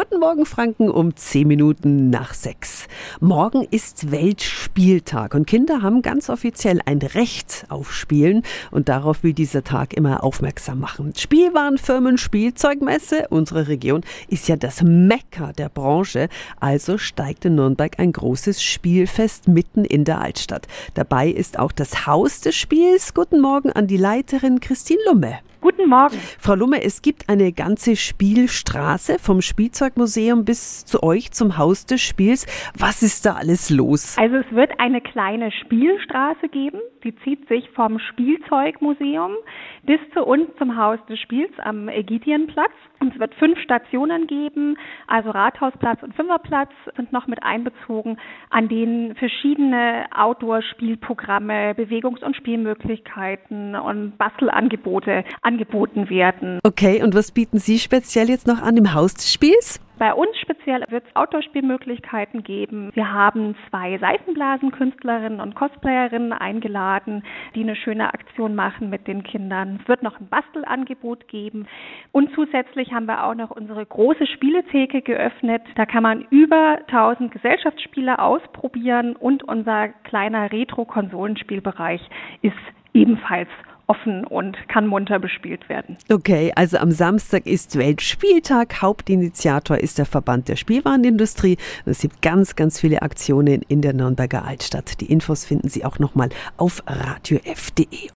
Guten Morgen, Franken, um 10 Minuten nach 6. Morgen ist Weltspieltag und Kinder haben ganz offiziell ein Recht auf Spielen und darauf will dieser Tag immer aufmerksam machen. Spielwarenfirmen, Spielzeugmesse, unsere Region ist ja das Mekka der Branche, also steigt in Nürnberg ein großes Spielfest mitten in der Altstadt. Dabei ist auch das Haus des Spiels. Guten Morgen an die Leiterin Christine Lumme. Guten Morgen. Frau Lumme, es gibt eine ganze Spielstraße vom Spielzeugmuseum bis zu euch zum Haus des Spiels. Was ist da alles los? Also es wird eine kleine Spielstraße geben, die zieht sich vom Spielzeugmuseum bis zu uns zum Haus des Spiels am Ägidienplatz. Und es wird fünf Stationen geben, also Rathausplatz und Fünferplatz sind noch mit einbezogen, an denen verschiedene Outdoor-Spielprogramme, Bewegungs- und Spielmöglichkeiten und Bastelangebote angeboten werden. Okay, und was bieten Sie speziell jetzt noch an im Haus des Spiels? Bei uns speziell wird es Outdoor-Spielmöglichkeiten geben. Wir haben zwei Seifenblasenkünstlerinnen und Cosplayerinnen eingeladen, die eine schöne Aktion machen mit den Kindern. Es wird noch ein Bastelangebot geben. Und zusätzlich haben wir auch noch unsere große Spieletheke geöffnet. Da kann man über 1000 Gesellschaftsspiele ausprobieren und unser kleiner Retro-Konsolenspielbereich ist ebenfalls offen und kann munter bespielt werden. Okay, also am Samstag ist Weltspieltag. Hauptinitiator ist der Verband der Spielwarenindustrie. Es gibt ganz, ganz viele Aktionen in der Nürnberger Altstadt. Die Infos finden Sie auch nochmal auf radiof.de.